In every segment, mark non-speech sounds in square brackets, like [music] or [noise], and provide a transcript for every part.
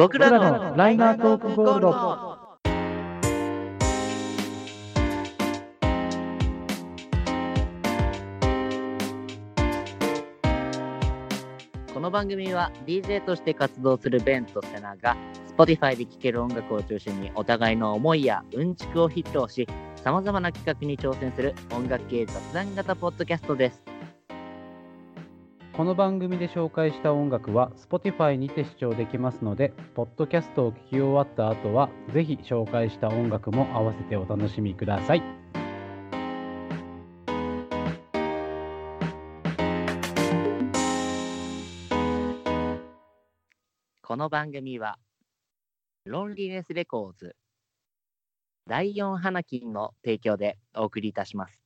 僕らのライナートークゴールド。この番組は DJ として活動するベンとセナが Spotify で聴ける音楽を中心にお互いの思いやうんちくを披露しさまざまな企画に挑戦する音楽系雑談型ポッドキャストです。この番組で紹介した音楽は Spotify にて視聴できますので、ポッドキャストを聞き終わった後は、ぜひ紹介した音楽も合わせてお楽しみください。この番組はロンリネスレコーズ第4花金の提供でお送りいたします。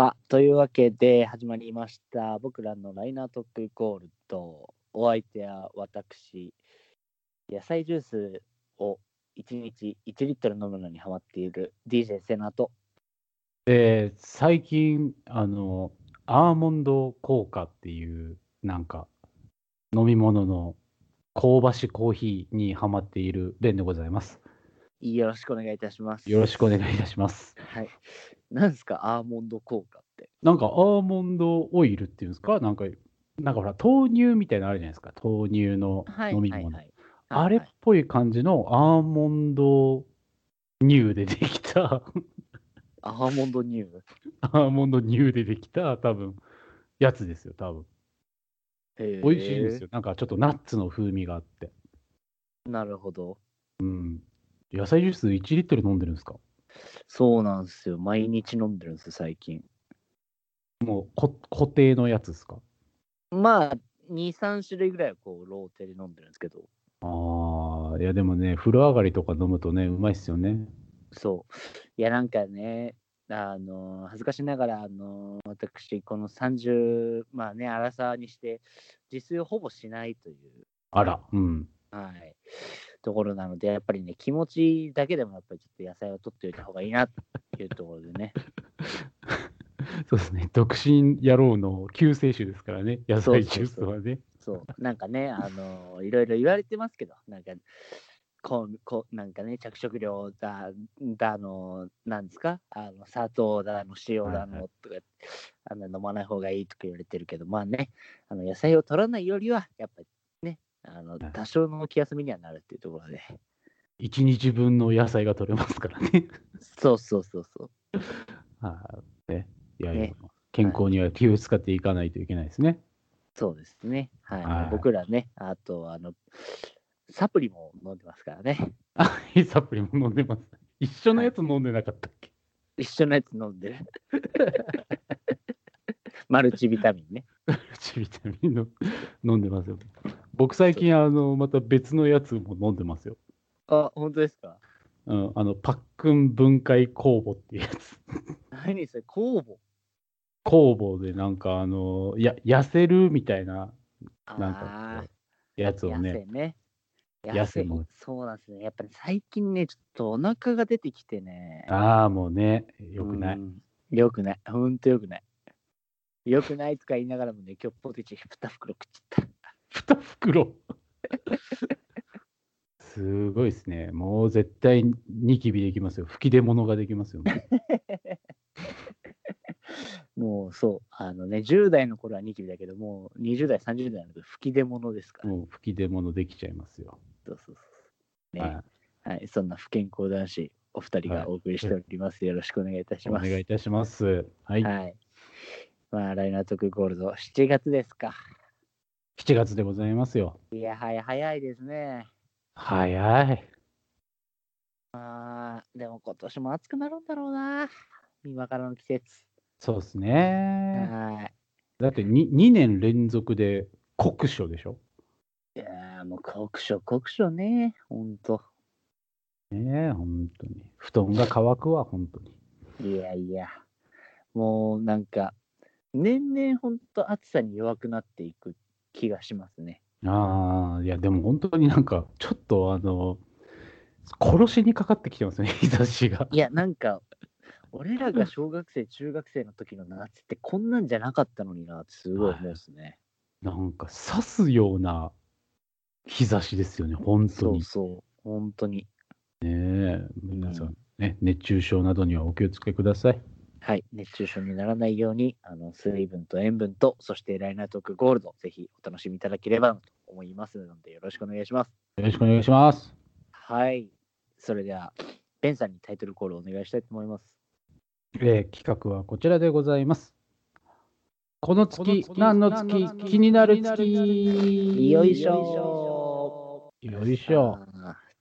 さあ、というわけで始まりました。僕らのライナートークゴールド。お相手は私、野菜ジュースを1日1リットル飲むのにハマっている DJ セナと、で、最近、あの、アーモンド効果っていう、なんか、飲み物の香ばしコーヒーにハマっているレンでございます。よろしくお願いいたします。よろしくお願いいたします。はい。[laughs] なんですか、アーモンド効果って。なんか、アーモンドオイルっていうんですか？なんか、なんかほら、豆乳みたいなのあるじゃないですか。豆乳のはい。飲み物。はいはいあれっぽい感じのアーモンド乳でできた、アーモンドニュー。アーモンド乳でできた、多分やつですよ、多分美美味しいんですよ。なんかちょっとナッツの風味があって。なるほど。うん。野菜ジュース1リットル飲んでるんですか？そうなんですよ。毎日飲んでるんですよ、最近。もうこ固定のやつですか？まあ、2、3種類ぐらいはこう、ローテで飲んでるんですけど、ああ、いやでもね、風呂上がりとか飲むとね、うまいっすよね。そう。いや、なんかね、あの、恥ずかしながら、あの、私、この30、まあね、荒さにして、自炊をほぼしないという、あら、うん。はい、ところなので、やっぱりね、気持ちだけでも、やっぱりちょっと野菜を取っておいた方がいいなっていうところでね。[laughs] そうですね。独身野郎の救世主ですからね、野菜ジュースはね。そう、なんかね、あのいろいろ言われてますけど、なんか、こう、こうなんかね、着色料だ、だの、なんですか、あの砂糖だの、塩だのとか、あの飲まない方がいいとか言われてるけど、まあね、あの野菜を取らないよりは、やっぱりね、あのはい多少の気休めにはなるっていうところで、一日分の野菜が取れますからね。そうそうそうそう。[laughs] はい。ね。いやいや、ね健康には気を使っていかないといけないですね。そうですね。はい。はい僕らね、あと、あの、サプリも飲んでますからね。あ、いいサプリも飲んでます。一緒のやつ飲んでなかったっけ、一緒のやつ飲んでる。マルチビタミンね。[laughs] うちビタミンの飲んでますよ。僕最近、あの、また別のやつも飲んでますよ。あ、本当ですか？うん、あの、パックン分解酵母っていうやつ。何それ、酵母？酵母でなんか、あの、や、痩せるみたいななんかやつをねせ、ね。痩せもそうなんですね。やっぱり最近ね、ちょっとお腹が出てきてね。ああ、もうね、よくない。うんよくない。ほんとよくない。よくないとか言いながらもね、今日ポテチ2袋食っちゃった。2袋？[laughs] すごいですね。もう絶対ニキビできますよ。吹き出物ができますよ。[laughs] もうそう、あのね、10代の頃はニキビだけど、もう20代、30代の時吹き出物ですから。もう吹き出物できちゃいますよ。そうそうそう。ね、ははい、そんな不健康男子、お二人はいがお送りしております。よろしくお願いいたしい。おます。願いいたします。はい。はい。まあ、ライナーゴールド、7月ですか。7月でございますよ。いや、早早いですね。早い。あーでも今年も暑くなるんだろうな。今からの季節。そうですね。はい。だって 2, 2年連続で酷暑でしょ？いやーもう酷暑、酷暑ね。ほんと。ねえ、本当に。布団が乾くわ、本当に。いやいや。もうなんか、年々ほんと暑さに弱くなっていく気がしますね。ああ、いや、でも本当になんか、ちょっとあの、殺しにかかってきてますね、[laughs] 日差しが。いや、なんか、俺らが小学生、中学生の時の夏ってこんなんじゃなかったのになってすごい思うんですね。なんか刺すような日差しですよね、本当そうに。そう、本当に。ねえ、皆さん、ね、熱中症などにはお気をつけください。はい、熱中症にならないように、あの水分と塩分と、そしてライナートークゴールド、ぜひお楽しみいただければと思いますので、よろしくお願いします。よろしくお願いします。はい、それでは、ベンさんにタイトルコールをお願いしたいと思います。えー企画はこちらでございます。この月、何の月、気になる月？よいしょよいしょ。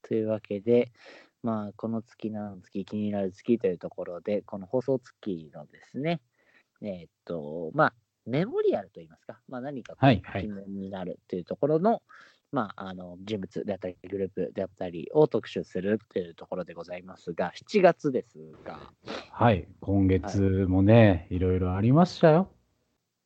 というわけで、まあ、この月の月、気になる月というところで、この放送月のですね、えーっと、まあ、メモリアルといいますか、まあ、何か記念になるというところの、まあ、あの人物であったり、グループであったりを特集するというところでございますが、7月ですが、はい、今月もね、い、ろいろありましたよ。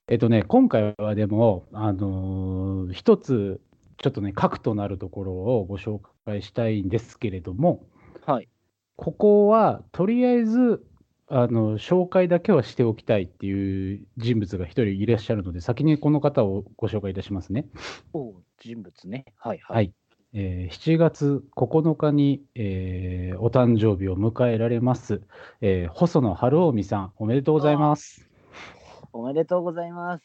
えっとね、今回はでも、あのー一つ、ちょっとね、核となるところをご紹介したいんですけれども、はい、ここはとりあえず、あの紹介だけはしておきたいっていう人物が一人いらっしゃるので、先にこの方をご紹介いたしますね。お人物ね、はいは。はいい。えー7月9日に、えーお誕生日を迎えられます、えー細野晴臣さん、おめでとうございます。おめでとうございます。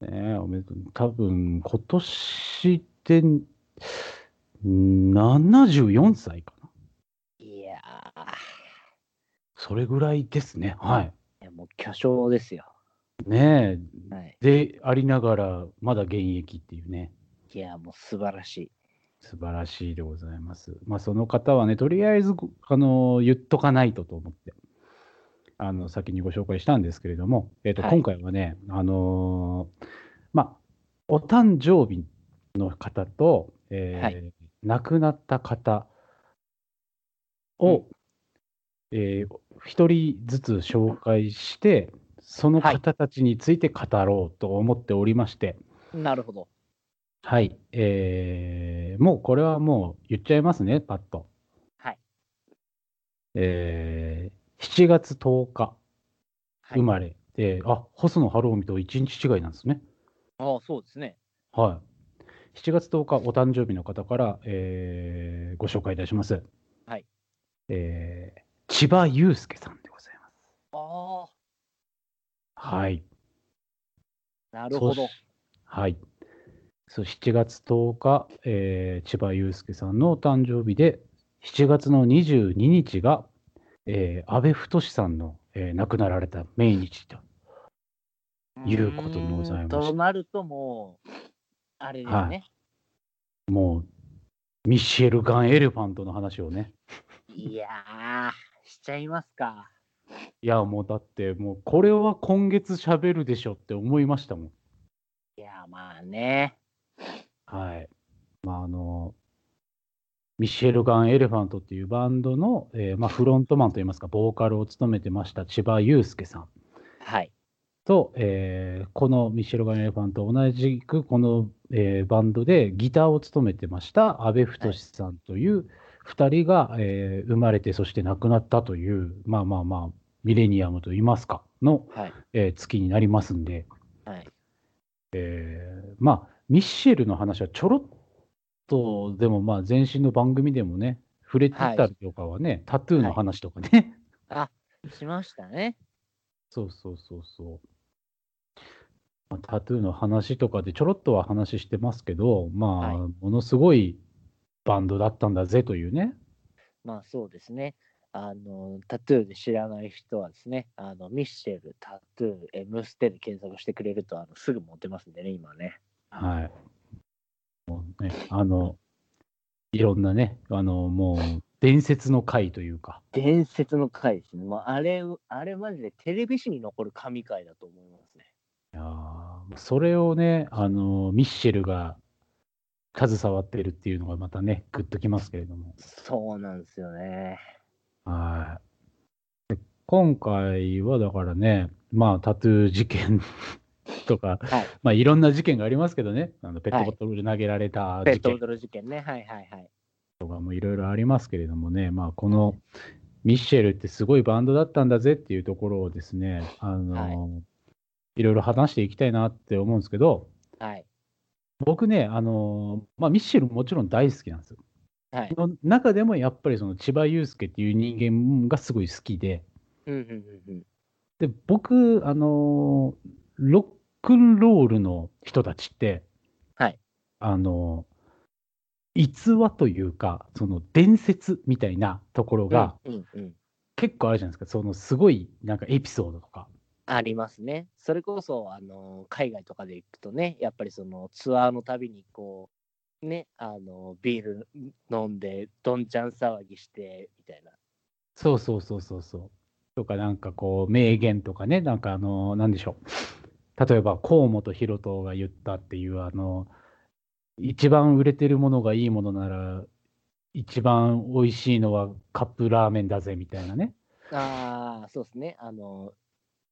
ねえ、おめでとう。多分今年でん74歳かな。いやそれぐらいですね。はい。ー、いやもう巨匠ですよ。ねはい、え、でありながら、まだ現役っていうね。いやー、もう素晴らしい。素晴らしいでございます。まあ、その方はね、とりあえず、あの言っとかないとと思って、あの先にご紹介したんですけれども、えーとはい今回はね、あのーまあ、お誕生日の方と、えーはい亡くなった方を、うんえー一人ずつ紹介して、その方たちについて語ろうと思っておりまして、なるほど。はい、えーもうこれはもう言っちゃいますね、パッと。はい。えー7月10日はい、生まれで、あ細野晴臣と1日違いなんですね。ああ、そうですね。はい。7月10日、お誕生日の方から、えーご紹介いたします。はい。えー千葉雄介さんでございます。あはい。あ、なるほど。はい。そう7月10日、えー千葉雄介さんのお誕生日で、7月の22日が、えー安倍太さんの、えー亡くなられた命日と。いうことでございましてうーんとなるともう、あれですはね。もう、ミッシェルガン・エレファントの話をね。い、やー、しちゃいますか。いや、もうだって、もうこれは今月喋るでしょって思いましたもん。いや、まあね。はい。まあ、あの、ミッシェルガン・エレファントっていうバンドの、えーまあ、フロントマンといいますか、ボーカルを務めてました千葉雄介さんはい。と、えーこのミッシェルガン・エレファントと同じくこの、えーバンドでギターを務めてました阿部太さんという2人が、えー生まれてそして亡くなったという、まあまあまあ、ミレニアムといいますか、の、はい。えー月になりますんで、はい。えーまあ、ミッシェルの話はちょろっと、でもまあ、前身の番組でもね、触れてたりとかはね、タトゥーの話とかね、あ、しましたね。そうそうそうそう。まあ、タトゥーの話とかでちょろっとは話してますけど、まあ、はいものすごいバンドだったんだぜというね。まあそうですね。あの、タトゥーで知らない人はですね、あの、ミッシェル、タトゥー、M ステで検索してくれると、あの、すぐ持てますんでね、今ね。はい。もうね、あの、いろんなね、あの、もう、伝説の回というか、伝説の回ですね。もうあれ、あれマジでテレビ史に残る神回だと思いますね。いやーそれをね、あの、ミッシェルが携わっているっていうのがまたね、グッときますけれども。そうなんですよね。はい。で今回はだからね、まあ、タトゥー事件 [laughs] とか、はい。まあ、いろんな事件がありますけどね、あのペットボトルで投げられた事件ペットボトル事件ね。はいはいはい。とかもいろいろありますけれどもね、まあ、このミッシェルってすごいバンドだったんだぜっていうところをですね、あのはいいろいろ話していきたいなって思うんですけど、はい。僕ね、あのまあ、ミッシェルもちろん大好きなんですよ。はい。の中でもやっぱりその千葉雄介っていう人間がすごい好きで、うんうんうんうん。で僕、あのロックンロールの人たちって、はい。あの逸話というか、その伝説みたいなところがうんうんうん。結構あるじゃないですか、そのすごいなんかエピソードとか。ありますね。それこそ、あの、海外とかで行くとね、やっぱりそのツアーのたびに、こう、ね、あの、ビール飲んで、どんちゃん騒ぎして、みたいな。そうそうそうそうそう。とかなんかこう名言とかね、なんかあの、なんでしょう。例えば河本大翔が言ったっていうあの、一番売れてるものがいいものなら、一番美味しいのはカップラーメンだぜみたいなね。ああ、そうですね。あの、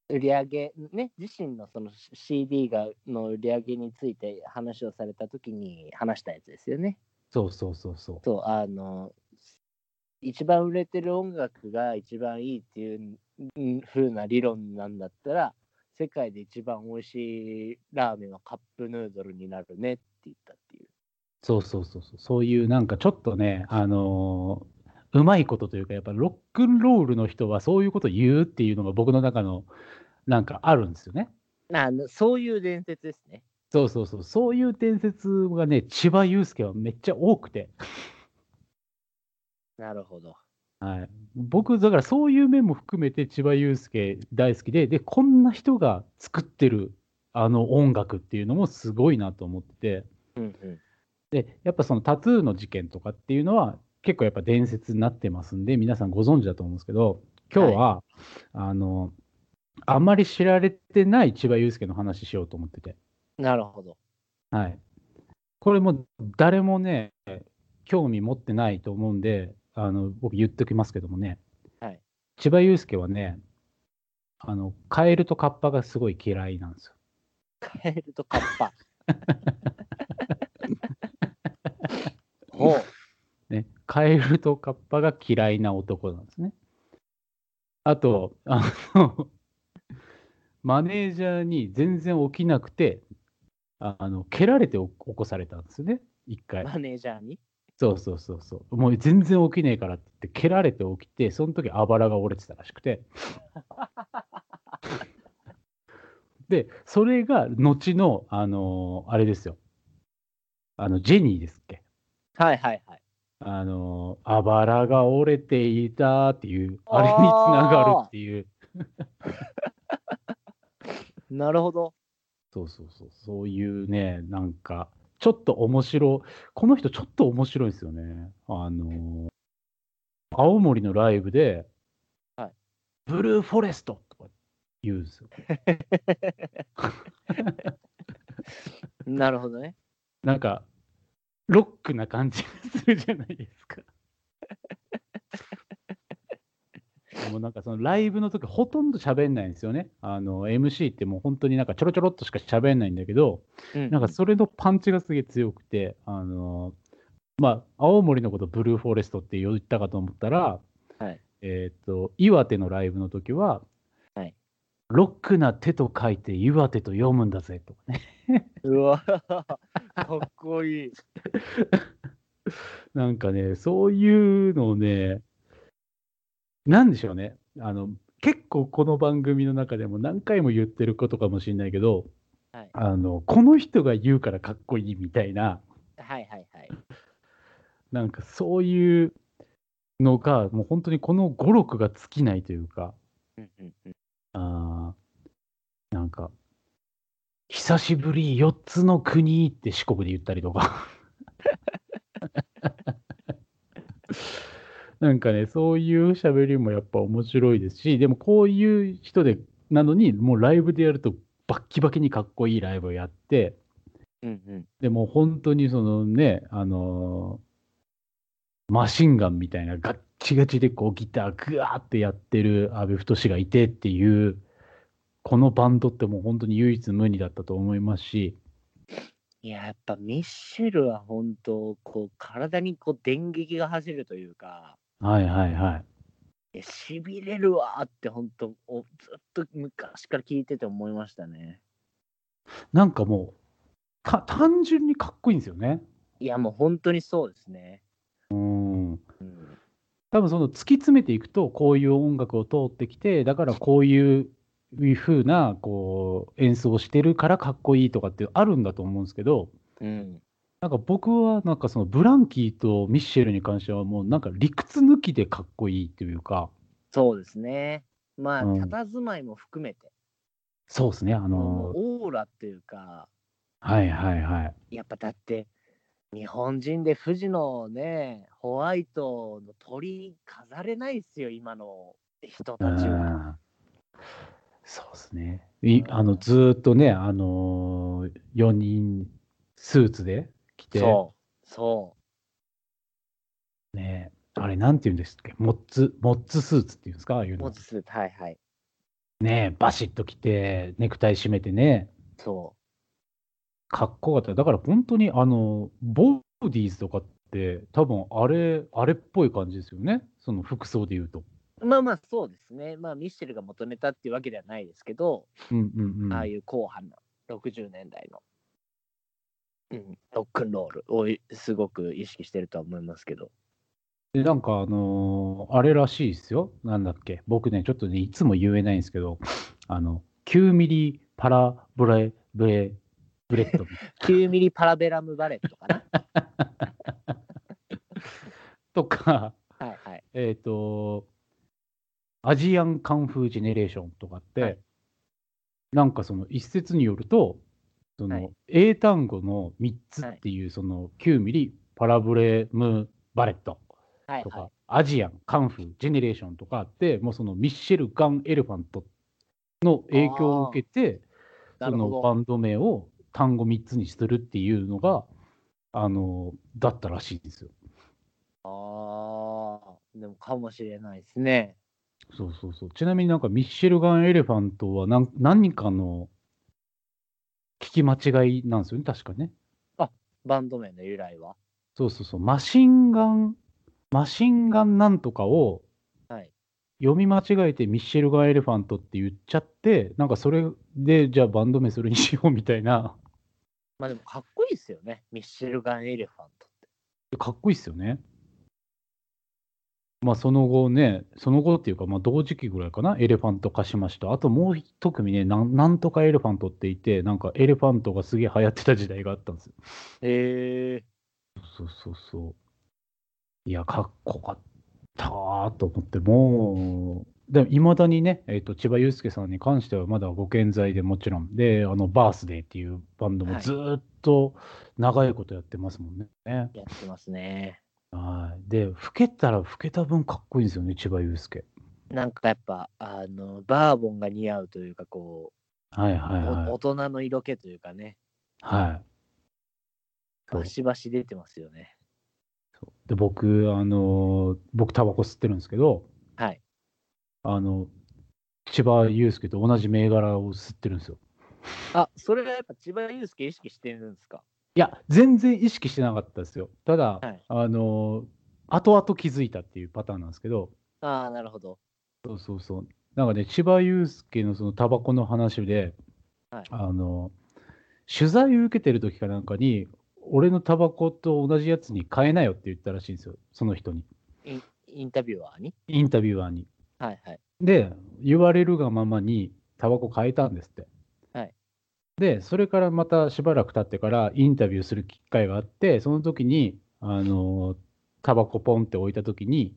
売り上げ、ね、自身のその CD がの売り上げについて話をされたときに話したやつですよね。そうそうそうそう。そう、あの、一番売れてる音楽が一番いいっていううん風な理論なんだったら、世界で一番美味しいラーメンはカップヌードルになるねって言ったっていう。そうそうそうそう。そういうなんかちょっとね、あのーうまいことというか、やっぱロックンロールの人はそういうこと言うっていうのが僕の中のなんかあるんですよね。あのそういう伝説ですね。そうそうそう。そういう伝説がね、千葉雄介はめっちゃ多くて。なるほど。はい、僕、だからそういう面も含めて千葉雄介大好きで、で、こんな人が作ってるあの音楽っていうのもすごいなと思ってて、うんうん。で、やっぱそのタトゥーの事件とかっていうのは結構やっぱ伝説になってますんで、皆さんご存知だと思うんですけど、今日は、あの、あんまり知られてない千葉雄介の話しようと思ってて、なるほど。はい。これも誰もね、興味持ってないと思うんで、あの僕言っておきますけどもね、はい千葉雄介はね、あのカエルとカッパがすごい嫌いなんですよ。カエルとカッパ。[laughs] ほう。ね、カエルとカッパが嫌いな男なんですね。あと、あの、[laughs] マネージャーに全然起きなくて、あの蹴られて起こされたんですよね、一回。マネージャーに？そうそうそうそう。もう全然起きねえからって言って、蹴られて起きて、その時あばらが折れてたらしくて。[laughs] で、それが後の、あのーあれですよ。あの、ジェニーですっけ。はいはいはい。あのーあばらが折れていたっていう、あれにつながるっていう。[laughs] なるほど。そうそうそう。そういうね、なんか、ちょっと面白い、この人ちょっと面白いんですよね。あのー青森のライブで、はいブルーフォレストとか言うんですよ。[laughs] なるほどね。なんか、ロックな感じがするじゃないですか。でもなんかそのライブの時ほとんど喋んないんですよね。あの MC ってもう本当になんかちょろちょろっとしか喋んないんだけど、うんなんかそれのパンチがすげえ強くて、あのまあ、青森のことブルーフォレストって言ったかと思ったら、はいえっ、と、岩手のライブの時は、はいロックな手と書いて岩手と読むんだぜとかね。うわ、[laughs] かっこいい。[laughs] なんかね、そういうのをね、なんでしょうね。あの、結構この番組の中でも何回も言ってることかもしれないけど、はいあの、この人が言うからかっこいいみたいな、はいはいはい。なんかそういうのが、もう本当にこの語録が尽きないというか、うんうんうんあーなんか、久しぶり4つの国って四国で言ったりとか。[laughs] なんかね、そういう喋りもやっぱ面白いですし、でもこういう人で、なのに、もうライブでやるとバッキバキにかっこいいライブをやって、うんうんでも本当にそのね、あのーマシンガンみたいなガッチガチでこうギターグワーってやってる阿部太がいてっていう、このバンドってもう本当に唯一無二だったと思いますし、いや、やっぱミッシェルは本当、こう、体にこう電撃が走るというか、はいはいはい。えしびれるわーって本当おずっと昔から聞いてて思いましたね。なんかもう、た単純にかっこいいんですよね。いやもう本当にそうですね。うん。うん、多分その突き詰めていくと、こういう音楽を通ってきて、だからこういう風なこう演奏をしてるからかっこいいとかってあるんだと思うんですけど、うん、なんか僕はなんかそのブランキーとミッシェルに関してはもうなんか理屈抜きでかっこいいっていうか、そうですね。まあ、うん佇まいも含めて、そうですね、あものうオーラっていうか、はいはいはい。やっぱだって、日本人で富士のね、ホワイトの鳥飾れないですよ、今の人たちは。うんそうですね。いうんあのずーっとね、あのー、4人スーツで来て、そう、そね、あれなんて言うんですっけ、モッツ、モッツスーツっていうんですか、ああいうう、の持。つスーツ、はいはい。ね、バシッと着て、ネクタイ締めてね、そかっこよかった。だから本当に、あの、ボーディーズとかって、多分あれ、あれっぽい感じですよね、その服装で言うと。う。まあまあ、そうですね。まあ、ミッシェルが求めたっていうわけではないですけど、うんうんうん。ああいう硬派な60年代の、うん、ロックンロールをすごく意識してるとは思いますけど。で、なんか、あのーあれらしいですよ。なんだっけ。僕ね、ちょっとね、いつも言えないんですけど、あの、9ミリパラブレ、ブレ、ブレッド [laughs] 9ミリ Parabellum Bullet かな？[laughs] とか、はいはい。えっ、と、アジアンカンフージェネレーションとかって、はいなんかその一説によると、そのはい英単語の3つっていう、その9ミリパラブレムバレットとか。アジアン、カンフー、ジェネレーションとかあって、もうそのミッシェル・ガン・エレファントの影響を受けて、そ。のバンド名を単語3つにするっていうのが、あの、だったらしいんですよ。ああ、でもかもしれないですね。そうそうそう。ちなみになんかミッシェルガン・エレファントは何何かの聞き間違いなんですよね、確かね。バンド名の由来は？そうそうそう。マシンガン、マシンガンなんとかをはい。読み間違えてミッシェルガン・エレファントって言っちゃって、なんかそれでじゃあバンド名それにしようみたいな。まあでもかっこいいですよね。ミッシェルガン・エレファントって。かっこいいっすよね。まあその後ね、その後っていうか、まあ同時期ぐらいかな、エレファントカシマシ。あともう一組ね、なんなんとかエレファントっていて、なんかエレファントがすげえ流行ってた時代があったんですよ。へえ。そうそうそう。いや、かっこよかったーと思って、もう、でもいまだにね、えっとチバユウスケさんに関してはまだご健在でもちろん、で、あのバースデーっていうバンドもはいずーっと長いことやってますもんね。やってますね。はい。で、老けたら老けた分かっこいいんですよね、千葉雄介。なんかやっぱ、あの、バーボンが似合うというか、こはいはう、いはい。お大人の色気というかね、はい。バシバシ出てますよね。で、僕、あのー僕、タバコ吸ってるんですけど、はい。あの、千葉雄介と同じ銘柄を吸ってるんですよ。あ、それはやっぱ千葉雄介意識してるんですか？いや、全然意識してなかったですよ。ただ、はいあのー後々気づいたっていうパターンなんですけど、ああ、なるほど。そうそうそう。なんかね、千葉雄介のそのタバコの話で、はいあの、取材を受けてる時かなんかに、俺のタバコと同じやつに変えなよって言ったらしいんですよ、その人に。インインタビュアーに？インタビュアーに。はいはい。で、言われるがままにタバコ変えたんですって。はいで、それからまたしばらく経ってからインタビューする機会があって、その時に、あの、タバコポンって置いた時に、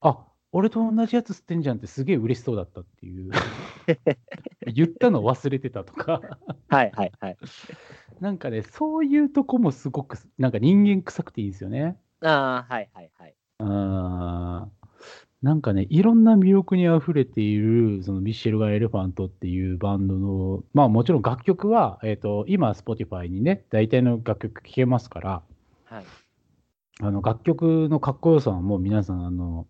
あ俺と同じやつ吸ってんじゃんってすげえ嬉しそうだったっていう。[laughs] 言ったの忘れてたとか。はいはいはい。なんかね、そういうとこもすごく、なんか人間臭くていいんですよね。ああ、はいはいはい。あーなんかね、いろんな魅力にあふれている、そのミッシェルガン・エレファントっていうバンドの、まあもちろん楽曲は、えっ、と、今、Spotify にね、大体の楽曲聴けますから、はい。あの楽曲のかっこよさはもう皆さん、あの、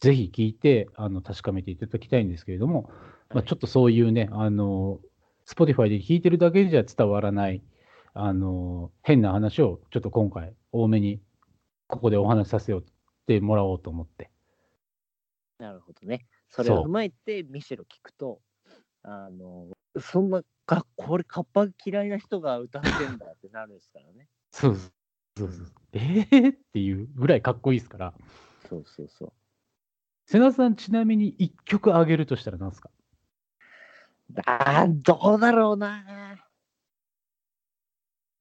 ぜひ聴いて、あの、確かめていただきたいんですけれども、まあ、ちょっとそういうね、あの、Spotify で聴いてるだけじゃ伝わらない、あの、変な話をちょっと今回多めにここでお話しさせようってもらおうと思って。なるほどね。それを踏まえて、ミシェル聞くと、あの、そんなか、これ、カッパ嫌いな人が歌ってんだってなるんですからね。[laughs] そうそうそうそう。えー？[laughs] っていうぐらいかっこいいですから。そうそうそう。瀬名さん、ちなみに1曲あげるとしたら何ですか？あーどうだろうな。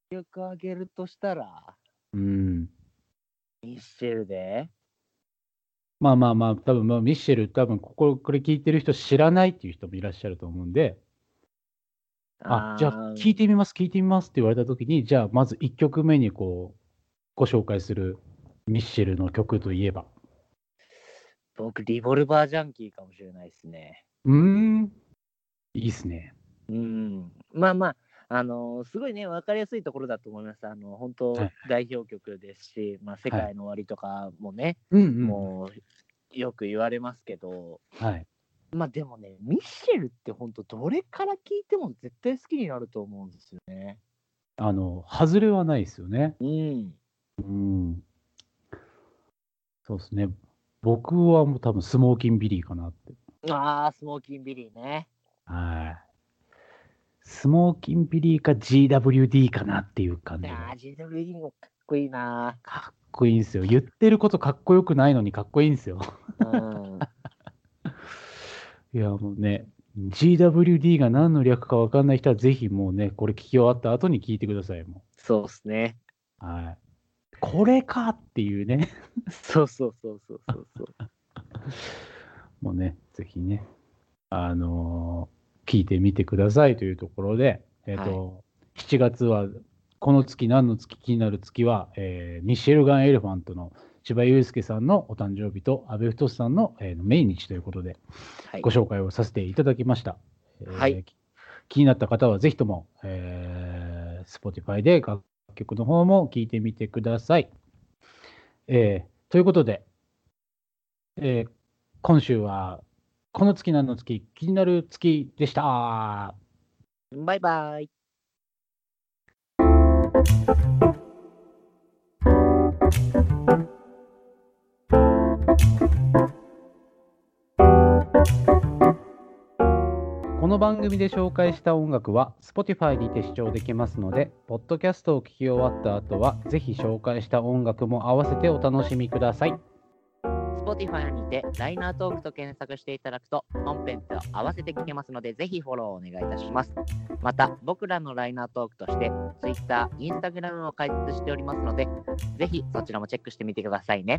曲あげるとしたら、うん。ミッシェルで、まあまあまあ、多分まあミッシェル、多分ここ、これ聞いてる人知らないっていう人もいらっしゃると思うんで、あ、じゃあー聞いてみます、聞いてみますって言われたときに、じゃあまず1曲目にこう、ご紹介するミッシェルの曲といえば。僕、リボルバージャンキーかもしれないですね。うーん。いいっすね。うん。まあまあ、あのすごいね、分かりやすいところだと思います。あの、本当はい代表曲ですし、まあ、世界の終わりとかもね、うんうん。もう、よく言われますけど、はい。まあでもね、ミッシェルって本当、どれから聞いても絶対好きになると思うんですよね。あの、外れはないですよね。うん。うん。そうですね。僕はもう多分スモーキンビリーかなって。ああ、スモーキンビリーね。はい。スモーキンビリーか GWD かなっていう感じで。ああ、GWD もかっこいいな。かっこいいんですよ。言ってることかっこよくないのにかっこいいんですよ。うん。[laughs] いや、もうね、GWD が何の略か分かんない人はぜひもうね、これ聞き終わった後に聞いてください。もそうっすね。う。はい。これかっていうね。[laughs] そうそうそうそうそうそう。[laughs] もうね、ぜひね、あのー聞いてみてくださいというところで、えっ、と、7月は、この月、何の月、気になる月は、えーミシェルガン・エレファントの千葉祐介さんのお誕生日と、阿部太さんの、えー命日ということで、はいご。紹介をさせていただきました。えーはいき気になった方は、ぜひとも、えー Spotify で楽曲の方も聞いてみてください。えーということで、えー今週は、この月何の月、気になる月でした。バイバイ。この番組で紹介した音楽は Spotify にて視聴できますので、ポッドキャストを聞き終わった後は、ぜひ紹介した音楽も合わせてお楽しみください。Spotify にてライナートークと検索していただくと本編と合わせて聞けますのでぜひフォローお願いいたします。また僕らのライナートークとして Twitter、Instagram を開設しておりますのでぜひそちらもチェックしてみてくださいね。